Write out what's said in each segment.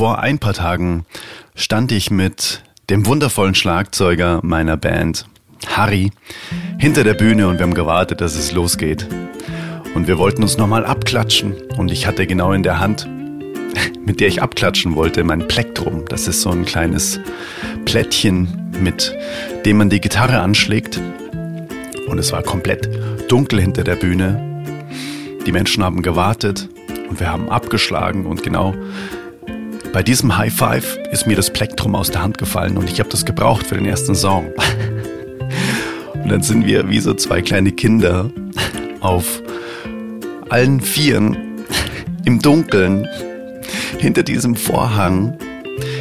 Vor ein paar Tagen stand ich mit dem wundervollen Schlagzeuger meiner Band, Harry, hinter der Bühne und wir haben gewartet, dass es losgeht. Und wir wollten uns nochmal abklatschen und ich hatte genau in der Hand, mit der ich abklatschen wollte, mein Plektrum. Das ist so ein kleines Plättchen, mit dem man die Gitarre anschlägt. Und es war komplett dunkel hinter der Bühne. Die Menschen haben gewartet und wir haben abgeschlagen und genau bei diesem High Five ist mir das Plektrum aus der Hand gefallen und ich habe das gebraucht für den ersten Song. Und dann sind wir wie so zwei kleine Kinder auf allen Vieren im Dunkeln hinter diesem Vorhang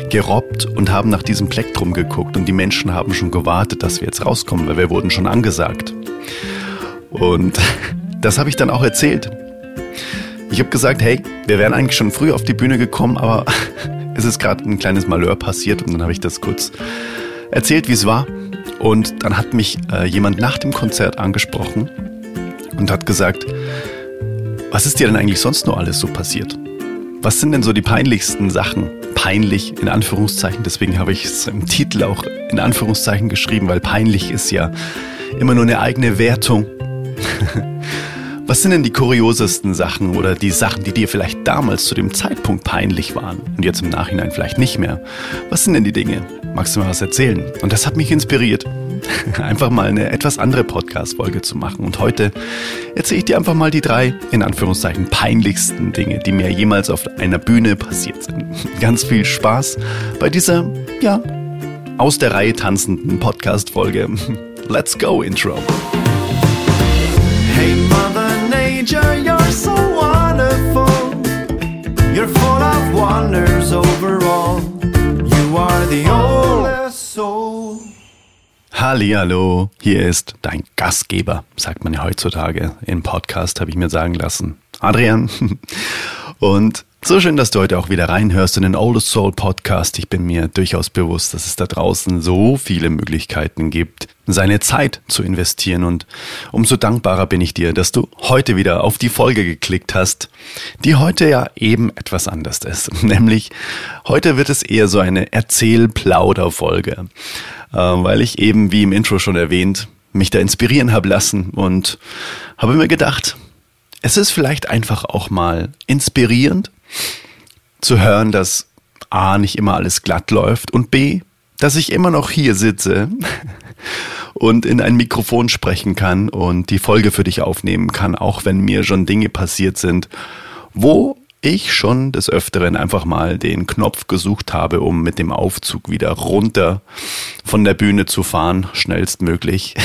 gerobbt und haben nach diesem Plektrum geguckt und die Menschen haben schon gewartet, dass wir jetzt rauskommen, weil wir wurden schon angesagt. Und das habe ich dann auch erzählt. Ich habe gesagt, hey, wir wären eigentlich schon früh auf die Bühne gekommen, aber es ist gerade ein kleines Malheur passiert und dann habe ich das kurz erzählt, wie es war. Und dann hat mich äh, jemand nach dem Konzert angesprochen und hat gesagt, was ist dir denn eigentlich sonst noch alles so passiert? Was sind denn so die peinlichsten Sachen? Peinlich in Anführungszeichen, deswegen habe ich es im Titel auch in Anführungszeichen geschrieben, weil peinlich ist ja immer nur eine eigene Wertung. Was sind denn die kuriosesten Sachen oder die Sachen, die dir vielleicht damals zu dem Zeitpunkt peinlich waren und jetzt im Nachhinein vielleicht nicht mehr? Was sind denn die Dinge? Magst du mir was erzählen? Und das hat mich inspiriert, einfach mal eine etwas andere Podcast-Folge zu machen. Und heute erzähle ich dir einfach mal die drei, in Anführungszeichen, peinlichsten Dinge, die mir jemals auf einer Bühne passiert sind. Ganz viel Spaß bei dieser, ja, aus der Reihe tanzenden Podcast-Folge. Let's go, Intro. Of wonders overall. You are the oldest soul. Hallihallo, hier ist dein Gastgeber, sagt man ja heutzutage. Im Podcast habe ich mir sagen lassen. Adrian. Und so schön, dass du heute auch wieder reinhörst in den Oldest Soul Podcast. Ich bin mir durchaus bewusst, dass es da draußen so viele Möglichkeiten gibt, seine Zeit zu investieren. Und umso dankbarer bin ich dir, dass du heute wieder auf die Folge geklickt hast, die heute ja eben etwas anders ist. Nämlich heute wird es eher so eine Erzähl-Plauder-Folge, äh, weil ich eben, wie im Intro schon erwähnt, mich da inspirieren habe lassen und habe mir gedacht, es ist vielleicht einfach auch mal inspirierend zu hören, dass A nicht immer alles glatt läuft und B, dass ich immer noch hier sitze und in ein Mikrofon sprechen kann und die Folge für dich aufnehmen kann, auch wenn mir schon Dinge passiert sind, wo ich schon des Öfteren einfach mal den Knopf gesucht habe, um mit dem Aufzug wieder runter von der Bühne zu fahren, schnellstmöglich.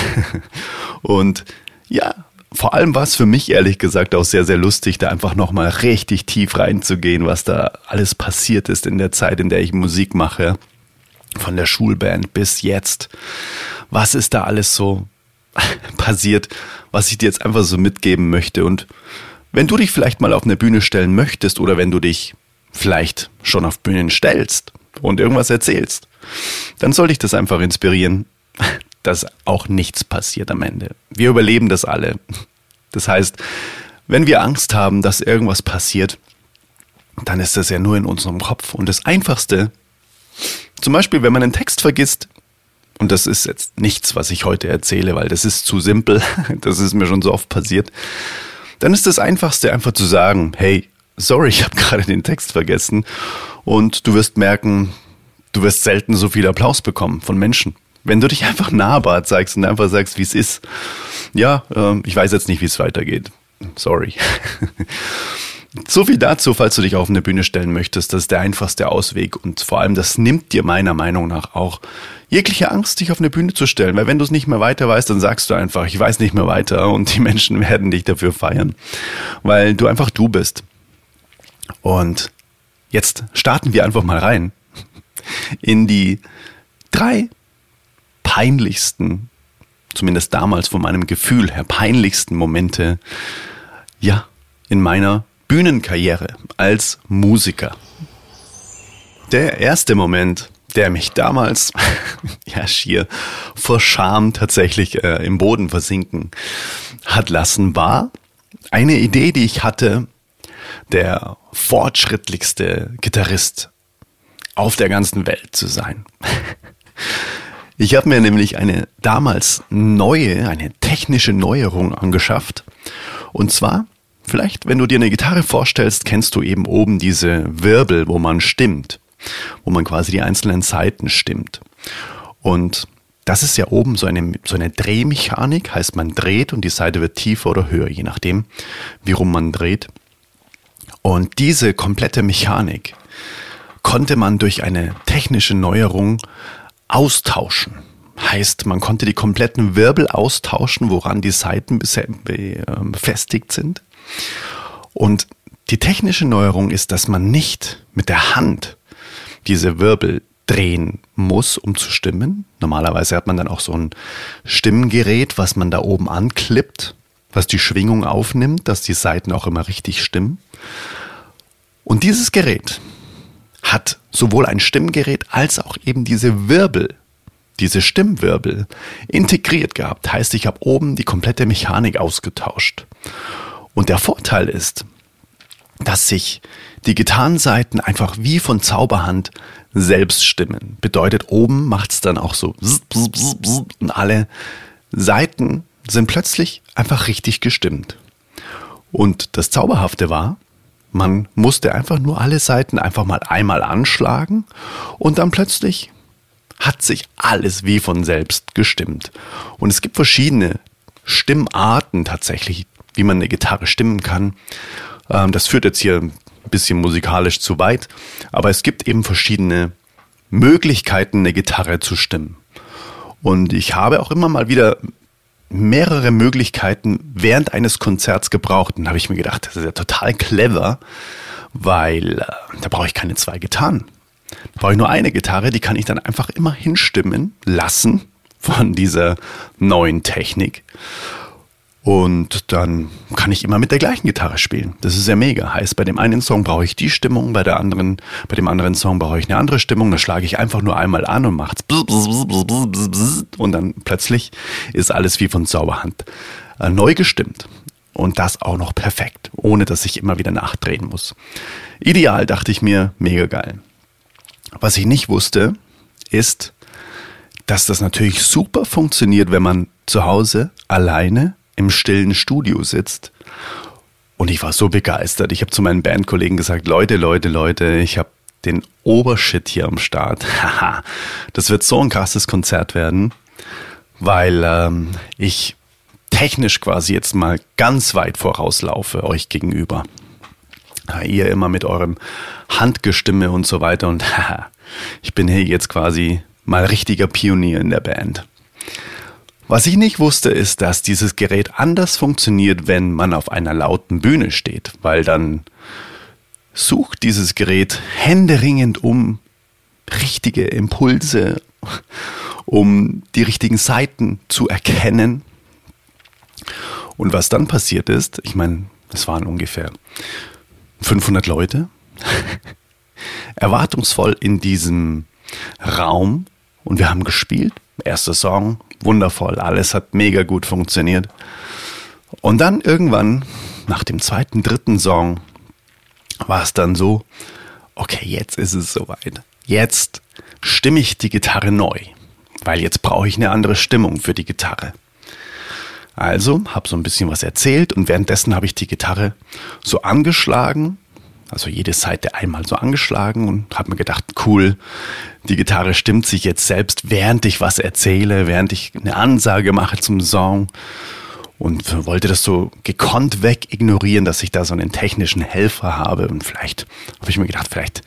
Und ja, vor allem war es für mich ehrlich gesagt auch sehr, sehr lustig, da einfach nochmal richtig tief reinzugehen, was da alles passiert ist in der Zeit, in der ich Musik mache. Von der Schulband bis jetzt. Was ist da alles so passiert, was ich dir jetzt einfach so mitgeben möchte. Und wenn du dich vielleicht mal auf eine Bühne stellen möchtest oder wenn du dich vielleicht schon auf Bühnen stellst und irgendwas erzählst, dann soll dich das einfach inspirieren, dass auch nichts passiert am Ende. Wir überleben das alle. Das heißt, wenn wir Angst haben, dass irgendwas passiert, dann ist das ja nur in unserem Kopf. Und das Einfachste, zum Beispiel, wenn man einen Text vergisst, und das ist jetzt nichts, was ich heute erzähle, weil das ist zu simpel, das ist mir schon so oft passiert, dann ist das Einfachste einfach zu sagen, hey, sorry, ich habe gerade den Text vergessen. Und du wirst merken, du wirst selten so viel Applaus bekommen von Menschen. Wenn du dich einfach nahbar zeigst und einfach sagst, wie es ist. Ja, äh, ich weiß jetzt nicht, wie es weitergeht. Sorry. so viel dazu, falls du dich auf eine Bühne stellen möchtest. Das ist der einfachste Ausweg. Und vor allem, das nimmt dir meiner Meinung nach auch jegliche Angst, dich auf eine Bühne zu stellen. Weil wenn du es nicht mehr weiter weißt, dann sagst du einfach, ich weiß nicht mehr weiter. Und die Menschen werden dich dafür feiern. Weil du einfach du bist. Und jetzt starten wir einfach mal rein in die drei peinlichsten, zumindest damals von meinem Gefühl her, peinlichsten Momente, ja, in meiner Bühnenkarriere als Musiker. Der erste Moment, der mich damals, ja, schier vor Scham tatsächlich äh, im Boden versinken hat lassen, war eine Idee, die ich hatte, der fortschrittlichste Gitarrist auf der ganzen Welt zu sein. Ich habe mir nämlich eine damals neue, eine technische Neuerung angeschafft. Und zwar, vielleicht, wenn du dir eine Gitarre vorstellst, kennst du eben oben diese Wirbel, wo man stimmt, wo man quasi die einzelnen Saiten stimmt. Und das ist ja oben so eine, so eine Drehmechanik, heißt man dreht und die Seite wird tiefer oder höher, je nachdem, wie rum man dreht. Und diese komplette Mechanik konnte man durch eine technische Neuerung austauschen. Heißt, man konnte die kompletten Wirbel austauschen, woran die Seiten ähm, befestigt sind. Und die technische Neuerung ist, dass man nicht mit der Hand diese Wirbel drehen muss, um zu stimmen. Normalerweise hat man dann auch so ein Stimmgerät, was man da oben anklippt, was die Schwingung aufnimmt, dass die Seiten auch immer richtig stimmen. Und dieses Gerät hat sowohl ein Stimmgerät als auch eben diese Wirbel, diese Stimmwirbel integriert gehabt. Heißt, ich habe oben die komplette Mechanik ausgetauscht. Und der Vorteil ist, dass sich die Gitarrenseiten einfach wie von Zauberhand selbst stimmen. Bedeutet, oben macht es dann auch so und alle Seiten sind plötzlich einfach richtig gestimmt. Und das Zauberhafte war, man musste einfach nur alle Seiten einfach mal einmal anschlagen und dann plötzlich hat sich alles wie von selbst gestimmt. Und es gibt verschiedene Stimmarten tatsächlich, wie man eine Gitarre stimmen kann. Ähm, das führt jetzt hier ein bisschen musikalisch zu weit, aber es gibt eben verschiedene Möglichkeiten, eine Gitarre zu stimmen. Und ich habe auch immer mal wieder mehrere Möglichkeiten während eines Konzerts gebraucht. Und habe ich mir gedacht, das ist ja total clever, weil äh, da brauche ich keine zwei Gitarren. Da brauche ich nur eine Gitarre, die kann ich dann einfach immer hinstimmen lassen von dieser neuen Technik. Und dann kann ich immer mit der gleichen Gitarre spielen. Das ist ja mega. Heißt, bei dem einen Song brauche ich die Stimmung, bei der anderen, bei dem anderen Song brauche ich eine andere Stimmung. Da schlage ich einfach nur einmal an und macht's und dann plötzlich ist alles wie von Zauberhand äh, neu gestimmt. Und das auch noch perfekt, ohne dass ich immer wieder nachdrehen muss. Ideal dachte ich mir, mega geil. Was ich nicht wusste, ist, dass das natürlich super funktioniert, wenn man zu Hause alleine im stillen Studio sitzt. Und ich war so begeistert. Ich habe zu meinen Bandkollegen gesagt, Leute, Leute, Leute, ich habe den Obershit hier am Start. Haha, das wird so ein krasses Konzert werden, weil ähm, ich technisch quasi jetzt mal ganz weit vorauslaufe euch gegenüber. ihr immer mit eurem Handgestimme und so weiter und haha, ich bin hier jetzt quasi mal richtiger Pionier in der Band. Was ich nicht wusste, ist, dass dieses Gerät anders funktioniert, wenn man auf einer lauten Bühne steht, weil dann sucht dieses Gerät händeringend um richtige Impulse, um die richtigen Seiten zu erkennen. Und was dann passiert ist, ich meine, es waren ungefähr 500 Leute, erwartungsvoll in diesem Raum und wir haben gespielt. Erster Song, wundervoll, alles hat mega gut funktioniert. Und dann irgendwann, nach dem zweiten, dritten Song, war es dann so, okay, jetzt ist es soweit. Jetzt stimme ich die Gitarre neu, weil jetzt brauche ich eine andere Stimmung für die Gitarre. Also habe so ein bisschen was erzählt und währenddessen habe ich die Gitarre so angeschlagen, also jede Seite einmal so angeschlagen und habe mir gedacht, cool, die Gitarre stimmt sich jetzt selbst, während ich was erzähle, während ich eine Ansage mache zum Song und wollte das so gekonnt weg ignorieren, dass ich da so einen technischen Helfer habe und vielleicht habe ich mir gedacht, vielleicht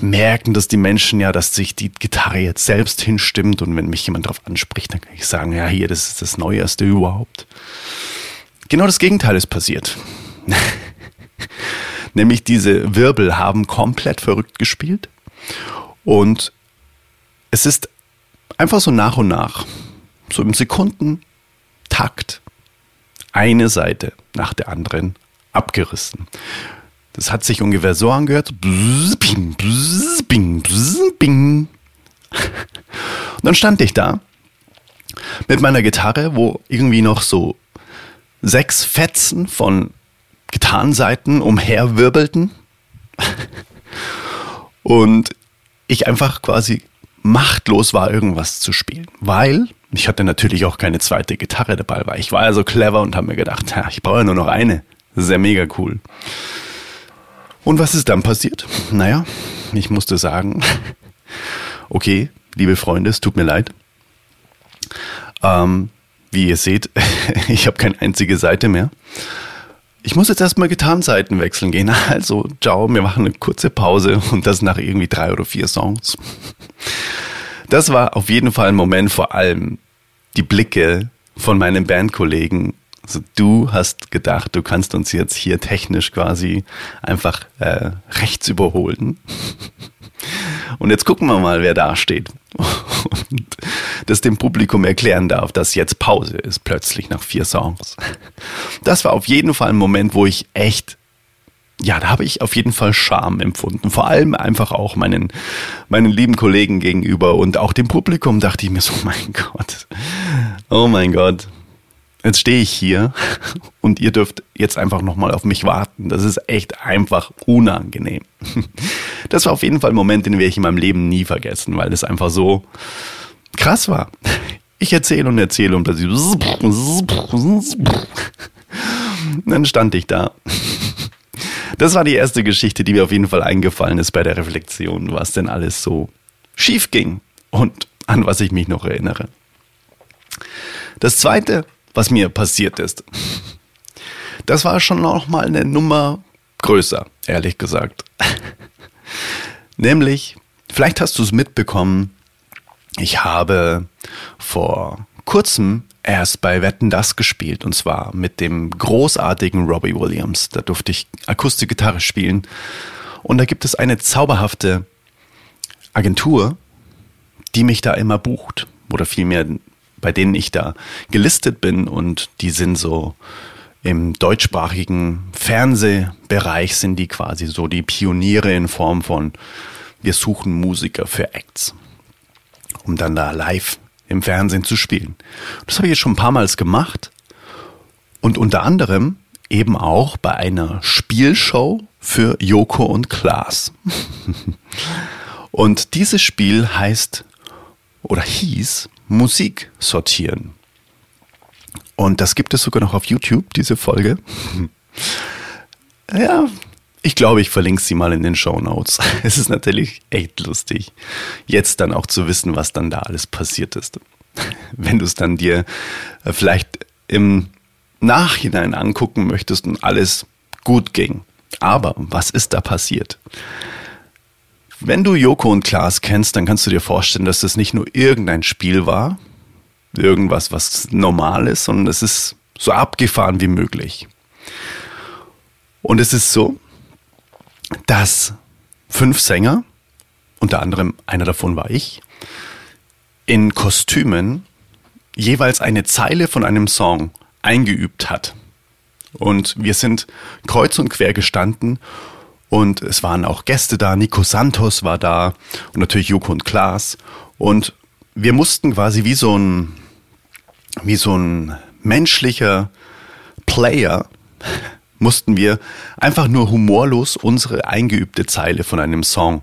merken das die Menschen ja, dass sich die Gitarre jetzt selbst hinstimmt und wenn mich jemand darauf anspricht, dann kann ich sagen, ja, hier, das ist das Neueste überhaupt. Genau das Gegenteil ist passiert. Nämlich diese Wirbel haben komplett verrückt gespielt. Und es ist einfach so nach und nach, so im Sekundentakt, eine Seite nach der anderen abgerissen. Das hat sich ungefähr so angehört. Und dann stand ich da mit meiner Gitarre, wo irgendwie noch so sechs Fetzen von Gitarrenseiten umherwirbelten. Und ich einfach quasi machtlos war, irgendwas zu spielen. Weil ich hatte natürlich auch keine zweite Gitarre dabei, weil ich war ja so clever und habe mir gedacht, ich brauche ja nur noch eine. Ist ja mega cool. Und was ist dann passiert? Naja, ich musste sagen, okay, liebe Freunde, es tut mir leid. Ähm, wie ihr seht, ich habe keine einzige Seite mehr. Ich muss jetzt erstmal Gitarrenseiten wechseln gehen. Also, ciao, wir machen eine kurze Pause und das nach irgendwie drei oder vier Songs. Das war auf jeden Fall ein Moment, vor allem die Blicke von meinen Bandkollegen. Also du hast gedacht, du kannst uns jetzt hier technisch quasi einfach äh, rechts überholen. Und jetzt gucken wir mal, wer da steht. Und das dem Publikum erklären darf, dass jetzt Pause ist, plötzlich nach vier Songs. Das war auf jeden Fall ein Moment, wo ich echt, ja, da habe ich auf jeden Fall Scham empfunden. Vor allem einfach auch meinen, meinen lieben Kollegen gegenüber und auch dem Publikum dachte ich mir so, mein Gott, oh mein Gott, Jetzt stehe ich hier und ihr dürft jetzt einfach nochmal auf mich warten. Das ist echt einfach unangenehm. Das war auf jeden Fall ein Moment, den werde ich in meinem Leben nie vergessen, weil es einfach so krass war. Ich erzähle und erzähle und plötzlich dann stand ich da. Das war die erste Geschichte, die mir auf jeden Fall eingefallen ist bei der Reflexion, was denn alles so schief ging und an was ich mich noch erinnere. Das zweite was mir passiert ist. Das war schon noch mal eine Nummer größer, ehrlich gesagt. Nämlich, vielleicht hast du es mitbekommen, ich habe vor kurzem erst bei Wetten das gespielt und zwar mit dem großartigen Robbie Williams. Da durfte ich Akustikgitarre spielen und da gibt es eine zauberhafte Agentur, die mich da immer bucht oder vielmehr bei denen ich da gelistet bin und die sind so im deutschsprachigen Fernsehbereich sind die quasi so die Pioniere in Form von wir suchen Musiker für Acts, um dann da live im Fernsehen zu spielen. Das habe ich jetzt schon ein paar Mal gemacht und unter anderem eben auch bei einer Spielshow für Joko und Klaas. und dieses Spiel heißt oder hieß Musik sortieren. Und das gibt es sogar noch auf YouTube, diese Folge. Ja, ich glaube, ich verlinke sie mal in den Show Notes. Es ist natürlich echt lustig, jetzt dann auch zu wissen, was dann da alles passiert ist. Wenn du es dann dir äh, vielleicht im Nachhinein angucken möchtest und alles gut ging. Aber was ist da passiert? Wenn du Joko und Klaas kennst, dann kannst du dir vorstellen, dass das nicht nur irgendein Spiel war, irgendwas, was normal ist, sondern es ist so abgefahren wie möglich. Und es ist so, dass fünf Sänger, unter anderem einer davon war ich, in Kostümen jeweils eine Zeile von einem Song eingeübt hat. Und wir sind kreuz und quer gestanden und es waren auch Gäste da, Nico Santos war da und natürlich Joko und Klaas. Und wir mussten quasi wie so ein, wie so ein menschlicher Player, mussten wir einfach nur humorlos unsere eingeübte Zeile von einem Song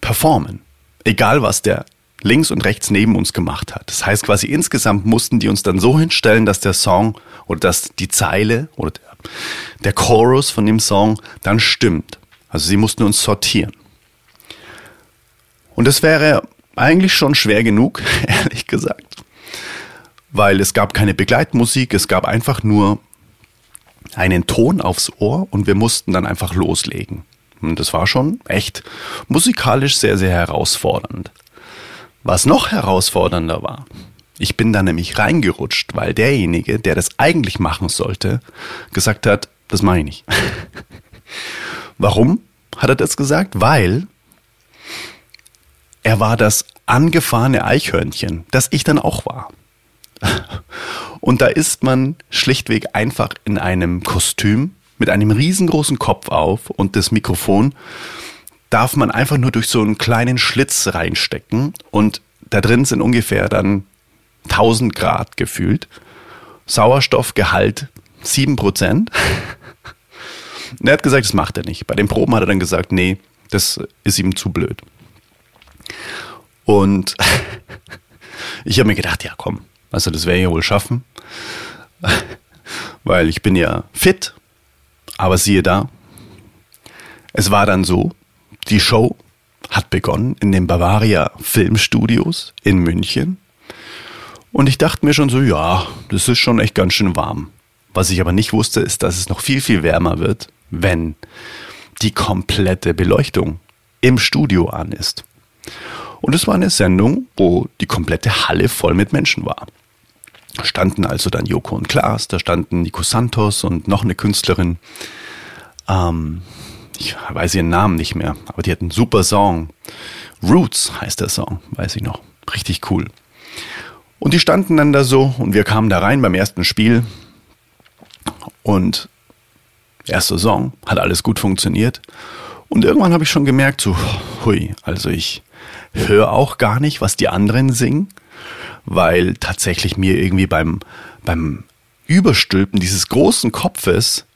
performen. Egal was der links und rechts neben uns gemacht hat. Das heißt quasi insgesamt mussten die uns dann so hinstellen, dass der Song oder dass die Zeile oder der der Chorus von dem Song dann stimmt. Also sie mussten uns sortieren. Und es wäre eigentlich schon schwer genug, ehrlich gesagt. Weil es gab keine Begleitmusik, es gab einfach nur einen Ton aufs Ohr und wir mussten dann einfach loslegen. Und das war schon echt musikalisch sehr, sehr herausfordernd. Was noch herausfordernder war, ich bin da nämlich reingerutscht, weil derjenige, der das eigentlich machen sollte, gesagt hat, das mache ich nicht. Warum hat er das gesagt? Weil er war das angefahrene Eichhörnchen, das ich dann auch war. Und da ist man schlichtweg einfach in einem Kostüm mit einem riesengroßen Kopf auf und das Mikrofon darf man einfach nur durch so einen kleinen Schlitz reinstecken und da drin sind ungefähr dann 1000 Grad gefühlt. Sauerstoffgehalt 7 Prozent. er hat gesagt, das macht er nicht. Bei den Proben hat er dann gesagt, nee, Das ist ihm zu blöd. Und ich habe mir gedacht, ja komm, also das werde ich ja wohl schaffen, weil ich bin ja fit, aber siehe da, es war dann so, die Show hat begonnen in den Bavaria Filmstudios in München. Und ich dachte mir schon so, ja, das ist schon echt ganz schön warm. Was ich aber nicht wusste, ist, dass es noch viel, viel wärmer wird, wenn die komplette Beleuchtung im Studio an ist. Und es war eine Sendung, wo die komplette Halle voll mit Menschen war. Standen also dann Joko und Klaas, da standen Nico Santos und noch eine Künstlerin. Ähm, ich weiß ihren Namen nicht mehr, aber die hat einen super Song. Roots heißt der Song, weiß ich noch. Richtig cool. Und die standen dann da so und wir kamen da rein beim ersten Spiel. Und erster Song hat alles gut funktioniert. Und irgendwann habe ich schon gemerkt, so, hui, also ich höre auch gar nicht, was die anderen singen, weil tatsächlich mir irgendwie beim, beim Überstülpen dieses großen Kopfes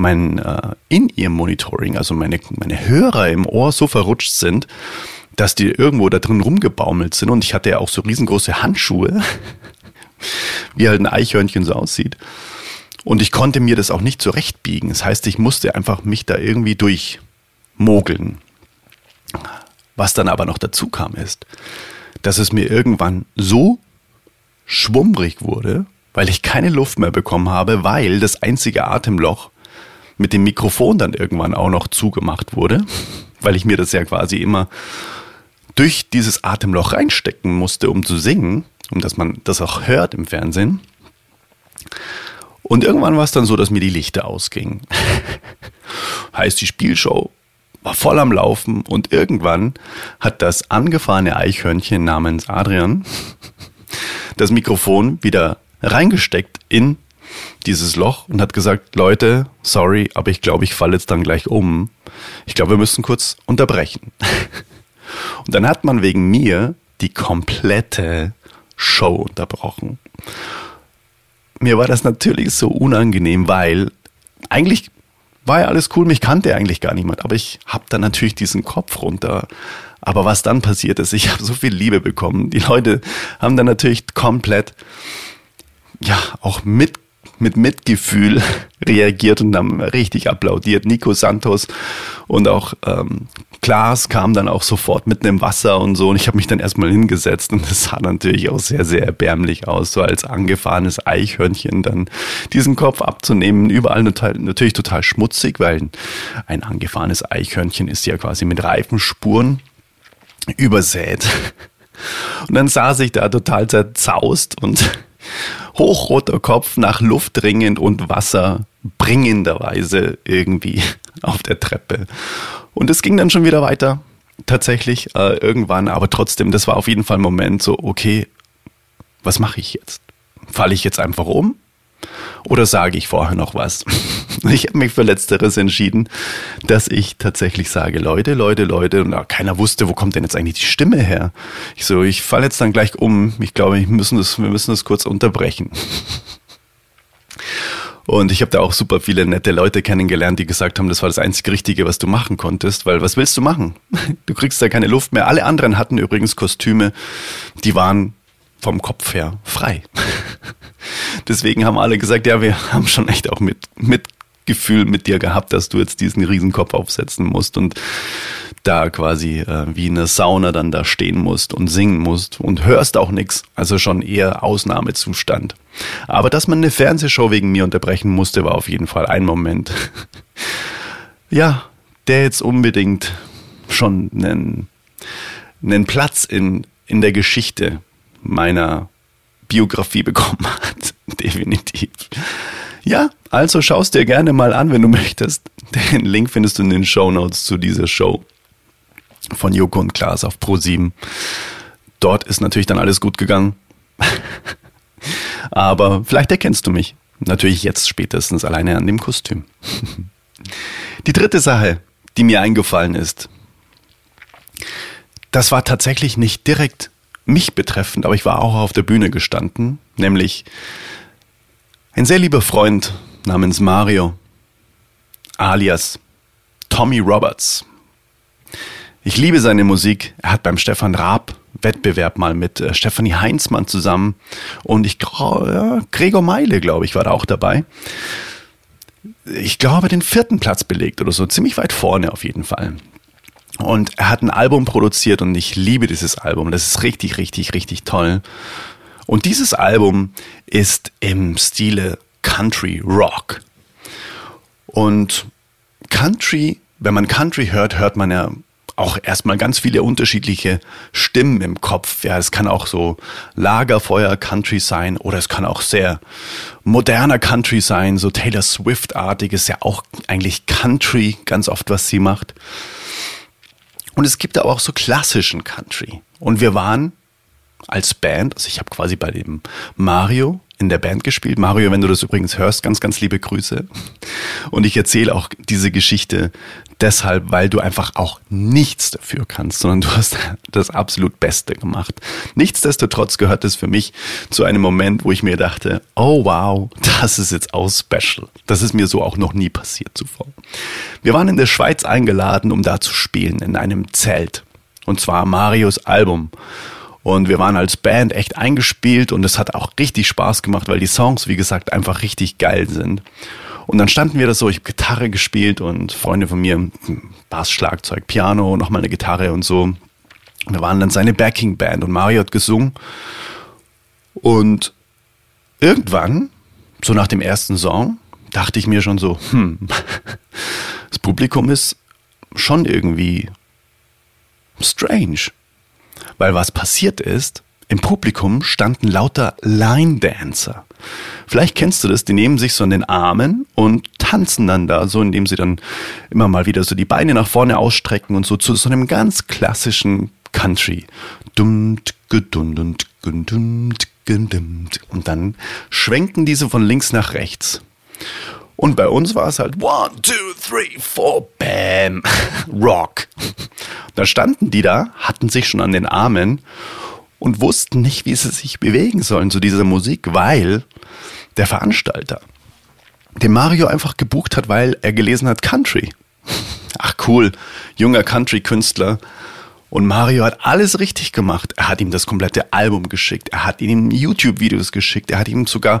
mein äh, In-Ear-Monitoring, also meine, meine Hörer im Ohr so verrutscht sind, dass die irgendwo da drin rumgebaumelt sind. Und ich hatte ja auch so riesengroße Handschuhe, wie halt ein Eichhörnchen so aussieht. Und ich konnte mir das auch nicht zurechtbiegen. Das heißt, ich musste einfach mich da irgendwie durchmogeln. Was dann aber noch dazu kam, ist, dass es mir irgendwann so schwummrig wurde, weil ich keine Luft mehr bekommen habe, weil das einzige Atemloch mit dem Mikrofon dann irgendwann auch noch zugemacht wurde, weil ich mir das ja quasi immer durch dieses Atemloch reinstecken musste, um zu singen, um dass man das auch hört im Fernsehen. Und irgendwann war es dann so, dass mir die Lichter ausgingen. heißt, die Spielshow war voll am Laufen und irgendwann hat das angefahrene Eichhörnchen namens Adrian das Mikrofon wieder reingesteckt in dieses Loch und hat gesagt, Leute, sorry, aber ich glaube, ich falle jetzt dann gleich um. Ich glaube, wir müssen kurz unterbrechen. Und dann hat man wegen mir die komplette Show unterbrochen. Mir war das natürlich so unangenehm, weil eigentlich war ja alles cool, mich kannte eigentlich gar niemand, aber ich habe dann natürlich diesen Kopf runter. Aber was dann passiert ist, ich habe so viel Liebe bekommen. Die Leute haben dann natürlich komplett, ja, auch mit mit Mitgefühl reagiert und haben richtig applaudiert. Nico Santos und auch ähm, Klaas kam dann auch sofort mit einem Wasser und so. Und ich habe mich dann erstmal hingesetzt und das sah natürlich auch sehr, sehr erbärmlich aus, so als angefahrenes Eichhörnchen dann diesen Kopf abzunehmen. Überall natürlich total schmutzig, weil ein angefahrenes Eichhörnchen ist ja quasi mit Reifenspuren übersät. Und dann saß ich da total zerzaust und hochroter Kopf nach Luft ringend und Wasser bringenderweise irgendwie auf der Treppe. Und es ging dann schon wieder weiter, tatsächlich äh, irgendwann, aber trotzdem, das war auf jeden Fall ein Moment so, okay, was mache ich jetzt? Falle ich jetzt einfach um? Oder sage ich vorher noch was? Ich habe mich für Letzteres entschieden, dass ich tatsächlich sage, Leute, Leute, Leute, und keiner wusste, wo kommt denn jetzt eigentlich die Stimme her? Ich so, ich falle jetzt dann gleich um. Ich glaube, wir müssen das, wir müssen das kurz unterbrechen. Und ich habe da auch super viele nette Leute kennengelernt, die gesagt haben, das war das einzige Richtige, was du machen konntest, weil was willst du machen? Du kriegst da keine Luft mehr. Alle anderen hatten übrigens Kostüme, die waren vom Kopf her frei. Deswegen haben alle gesagt, ja, wir haben schon echt auch mit, Mitgefühl mit dir gehabt, dass du jetzt diesen Riesenkopf aufsetzen musst und da quasi äh, wie eine Sauna dann da stehen musst und singen musst und hörst auch nichts. Also schon eher Ausnahmezustand. Aber dass man eine Fernsehshow wegen mir unterbrechen musste, war auf jeden Fall ein Moment. ja, der jetzt unbedingt schon einen, einen Platz in, in der Geschichte meiner Biografie bekommen hat. Definitiv. Ja, also schaust dir gerne mal an, wenn du möchtest. Den Link findest du in den Show Notes zu dieser Show von Joko und Klaas auf Pro7. Dort ist natürlich dann alles gut gegangen. Aber vielleicht erkennst du mich. Natürlich jetzt spätestens alleine an dem Kostüm. Die dritte Sache, die mir eingefallen ist, das war tatsächlich nicht direkt mich betreffend, aber ich war auch auf der Bühne gestanden, nämlich ein sehr lieber Freund namens Mario, alias Tommy Roberts. liebe seine Musik. Er hat beim Stefan Raab Wettbewerb mal mit äh, Stefanie Heinzmann zusammen und ich ja, Gregor Meile, glaube ich, war da auch dabei. Ich glaube, den vierten Platz belegt oder so, ziemlich weit vorne auf jeden Fall. Und er hat ein Album produziert und ich liebe dieses Album. Das ist richtig, richtig, richtig toll. Und dieses Album ist im Stile Country Rock. Und Country, wenn man Country hört, hört man ja auch erstmal ganz viele unterschiedliche Stimmen im Kopf. Ja, es kann auch so Lagerfeuer Country sein oder es kann auch sehr moderner Country sein, so Taylor Swift-artig ist ja auch eigentlich Country ganz oft, was sie macht. Und es gibt aber auch so klassischen Country. Und wir waren als Band, also ich habe quasi bei dem Mario in der Band gespielt. Mario, wenn du das übrigens hörst, ganz, ganz liebe Grüße. Und ich erzähle auch diese Geschichte deshalb, weil du einfach auch nichts dafür kannst, sondern du hast das absolut Beste gemacht. Nichtsdestotrotz gehört es für mich zu einem Moment, wo ich mir dachte, oh wow, das ist jetzt auch special. Das ist mir so auch noch nie passiert zuvor. Wir waren in der Schweiz eingeladen, um da zu spielen, in einem Zelt. Und zwar Marios Album. Und wir waren als Band echt eingespielt und es hat auch richtig Spaß gemacht, weil die Songs, wie gesagt, einfach richtig geil sind. Und dann standen wir da so, ich habe Gitarre gespielt und Freunde von mir, Bass, Schlagzeug, Piano, nochmal eine Gitarre und so. Und wir waren dann seine Backing-Band und Mario hat gesungen. Und irgendwann, so nach dem ersten Song, dachte ich mir schon so, hm, das Publikum ist schon irgendwie strange. Weil was passiert ist, im Publikum standen lauter Line Dancer. Vielleicht kennst du das, die nehmen sich so in den Armen und tanzen dann da, so indem sie dann immer mal wieder so die Beine nach vorne ausstrecken und so zu so einem ganz klassischen Country. Und dann schwenken diese von links nach rechts. Und bei uns war es halt one, two, three, four, bam, rock. Da standen die da, hatten sich schon an den Armen und wussten nicht, wie sie sich bewegen sollen zu dieser Musik, weil der Veranstalter den Mario einfach gebucht hat, weil er gelesen hat Country. Ach cool, junger Country-Künstler. Und Mario hat alles richtig gemacht. Er hat ihm das komplette Album geschickt. Er hat ihm YouTube-Videos geschickt. Er hat ihm sogar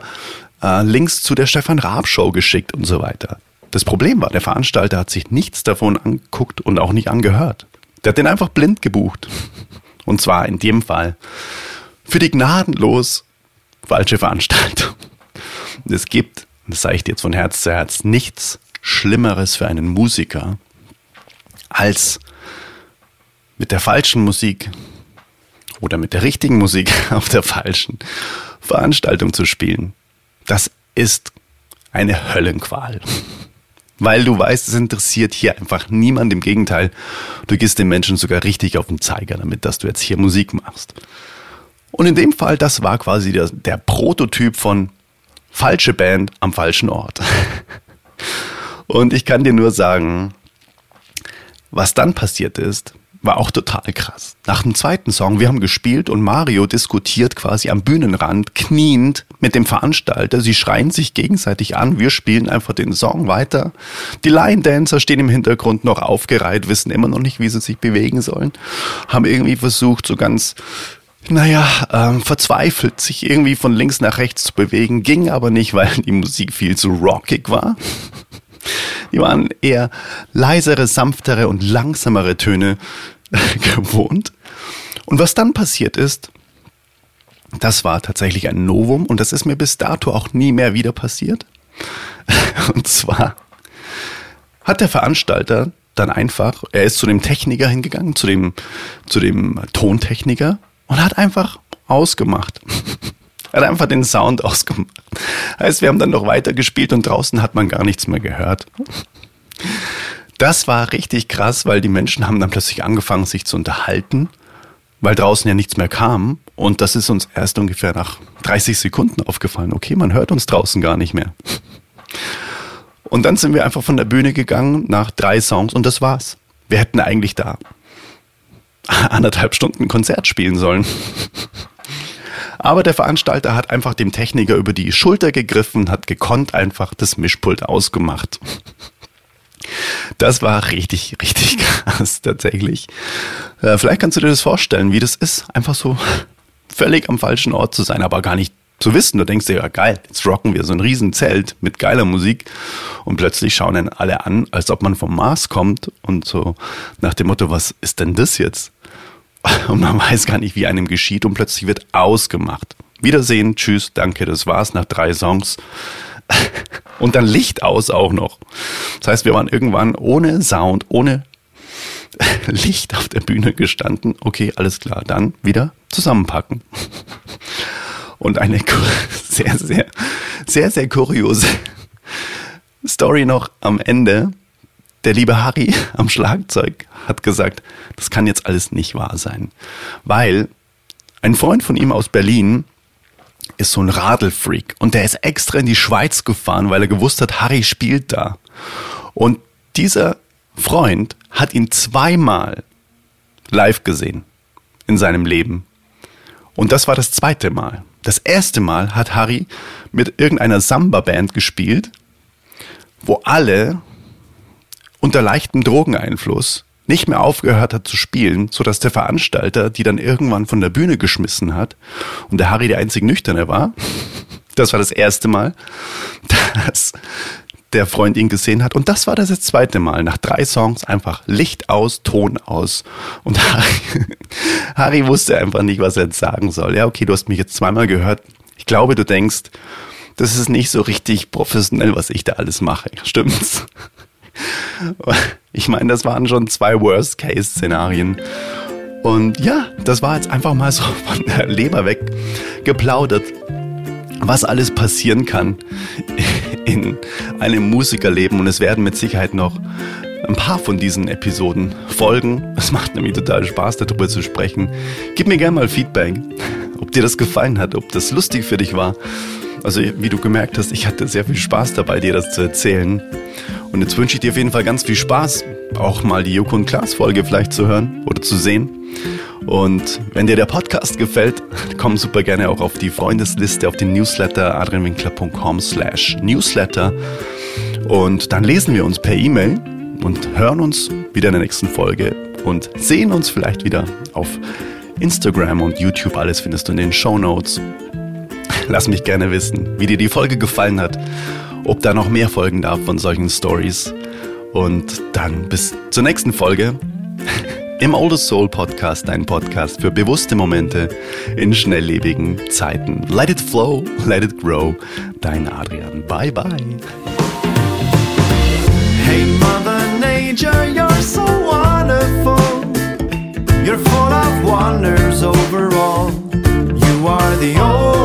äh, Links zu der Stefan Raab Show geschickt und so weiter. Das Problem war, der Veranstalter hat sich nichts davon angeguckt und auch nicht angehört. Der hat den einfach blind gebucht. Und zwar in dem Fall für die gnadenlos falsche Veranstaltung. Es gibt, das sage ich dir jetzt von Herz zu Herz, nichts Schlimmeres für einen Musiker, als mit der falschen Musik oder mit der richtigen Musik auf der falschen Veranstaltung zu spielen das ist eine Höllenqual. Weil du weißt, es interessiert hier einfach niemand. Im Gegenteil, du gehst den Menschen sogar richtig auf den Zeiger damit, dass du jetzt hier Musik machst. Und in dem Fall, das war quasi der, der Prototyp von falsche Band am falschen Ort. Und ich kann dir nur sagen, was dann passiert ist, war auch total krass. Nach dem zweiten Song, wir haben gespielt und Mario diskutiert quasi am Bühnenrand, kniend mit dem Veranstalter. Sie schreien sich gegenseitig an, wir spielen einfach den Song weiter. Die Line Dancer stehen im Hintergrund noch aufgereiht, wissen immer noch nicht, wie sie sich bewegen sollen. Haben irgendwie versucht, so ganz naja, ähm, verzweifelt, sich irgendwie von links nach rechts zu bewegen, ging aber nicht, weil die Musik viel zu rockig war. Die waren eher leisere, sanftere und langsamere Töne gewohnt. Und was dann passiert ist, das war tatsächlich ein Novum und das ist mir bis dato auch nie mehr wieder passiert. Und zwar hat der Veranstalter dann einfach, er ist zu dem Techniker hingegangen, zu dem, zu dem Tontechniker und hat einfach ausgemacht. Hat einfach den Sound ausgemacht. Heißt, wir haben dann noch weiter gespielt und draußen hat man gar nichts mehr gehört. Das war richtig krass, weil die Menschen haben dann plötzlich angefangen, sich zu unterhalten, weil draußen ja nichts mehr kam. Und das ist uns erst ungefähr nach 30 Sekunden aufgefallen. Okay, man hört uns draußen gar nicht mehr. Und dann sind wir einfach von der Bühne gegangen nach drei Songs und das war's. Wir hätten eigentlich da anderthalb Stunden Konzert spielen sollen. Aber der Veranstalter hat einfach dem Techniker über die Schulter gegriffen, hat gekonnt einfach das Mischpult ausgemacht. Das war richtig, richtig krass tatsächlich. Äh, vielleicht kannst du dir das vorstellen, wie das ist, einfach so völlig am falschen Ort zu sein, aber gar nicht zu wissen. Du denkst dir, ja geil, jetzt rocken wir so ein Riesenzelt mit geiler Musik und plötzlich schauen dann alle an, als ob man vom Mars kommt und so nach dem Motto, was ist denn das jetzt? Und man weiß gar nicht, wie einem geschieht und plötzlich wird ausgemacht. Wiedersehen, tschüss, danke, das war's nach drei Songs. Und dann Licht aus auch noch. Das heißt, wir waren irgendwann ohne Sound, ohne Licht auf der Bühne gestanden. Okay, alles klar, dann wieder zusammenpacken. Und eine sehr, sehr, sehr, sehr kuriose Story noch am Ende. Der liebe Harry am Schlagzeug hat gesagt, das kann jetzt alles nicht wahr sein. Weil ein Freund von ihm aus Berlin ist so ein Radelfreak und der ist extra in die Schweiz gefahren, weil er gewusst hat, Harry spielt da. Und dieser Freund hat ihn zweimal live gesehen in seinem Leben. Und das war das zweite Mal. Das erste Mal hat Harry mit irgendeiner Samba-Band gespielt, wo alle unter leichtem Drogeneinfluss nicht mehr aufgehört hat zu spielen, so dass der Veranstalter die dann irgendwann von der Bühne geschmissen hat und der Harry der einzig Nüchterne war. Das war das erste Mal, dass der Freund ihn gesehen hat. Und das war das, das zweite Mal. Nach drei Songs einfach Licht aus, Ton aus. Und Harry, Harry wusste einfach nicht, was er jetzt sagen soll. Ja, okay, du hast mich jetzt zweimal gehört. Ich glaube, du denkst, das ist nicht so richtig professionell, was ich da alles mache. Stimmt's? Ich meine, das waren schon zwei Worst-Case-Szenarien. Und ja, das war jetzt einfach mal so von der Leber weg geplaudert, was alles passieren kann in einem Musikerleben. Und es werden mit Sicherheit noch ein paar von diesen Episoden folgen. Es macht nämlich total Spaß, darüber zu sprechen. Gib mir gerne mal Feedback, ob dir das gefallen hat, ob das lustig für dich war. Also wie du gemerkt hast, ich hatte sehr viel Spaß dabei, dir das zu erzählen. Und jetzt wünsche ich dir auf jeden Fall ganz viel Spaß, auch mal die Joko und Klaas Folge vielleicht zu hören oder zu sehen. Und wenn dir der Podcast gefällt, komm super gerne auch auf die Freundesliste, auf den Newsletter adrianwinkler.com slash newsletter. Und dann lesen wir uns per E-Mail und hören uns wieder in der nächsten Folge und sehen uns vielleicht wieder auf Instagram und YouTube. Alles findest du in den Show Notes. Lass mich gerne wissen, wie dir die Folge gefallen hat, ob da noch mehr folgen darf von solchen Stories. Und dann bis zur nächsten Folge im Oldest Soul Podcast, dein Podcast für bewusste Momente in schnelllebigen Zeiten. Let it flow, let it grow. Dein Adrian. Bye bye. Hey, Mother Nature, you're so wonderful. You're full of wonders overall. You are the only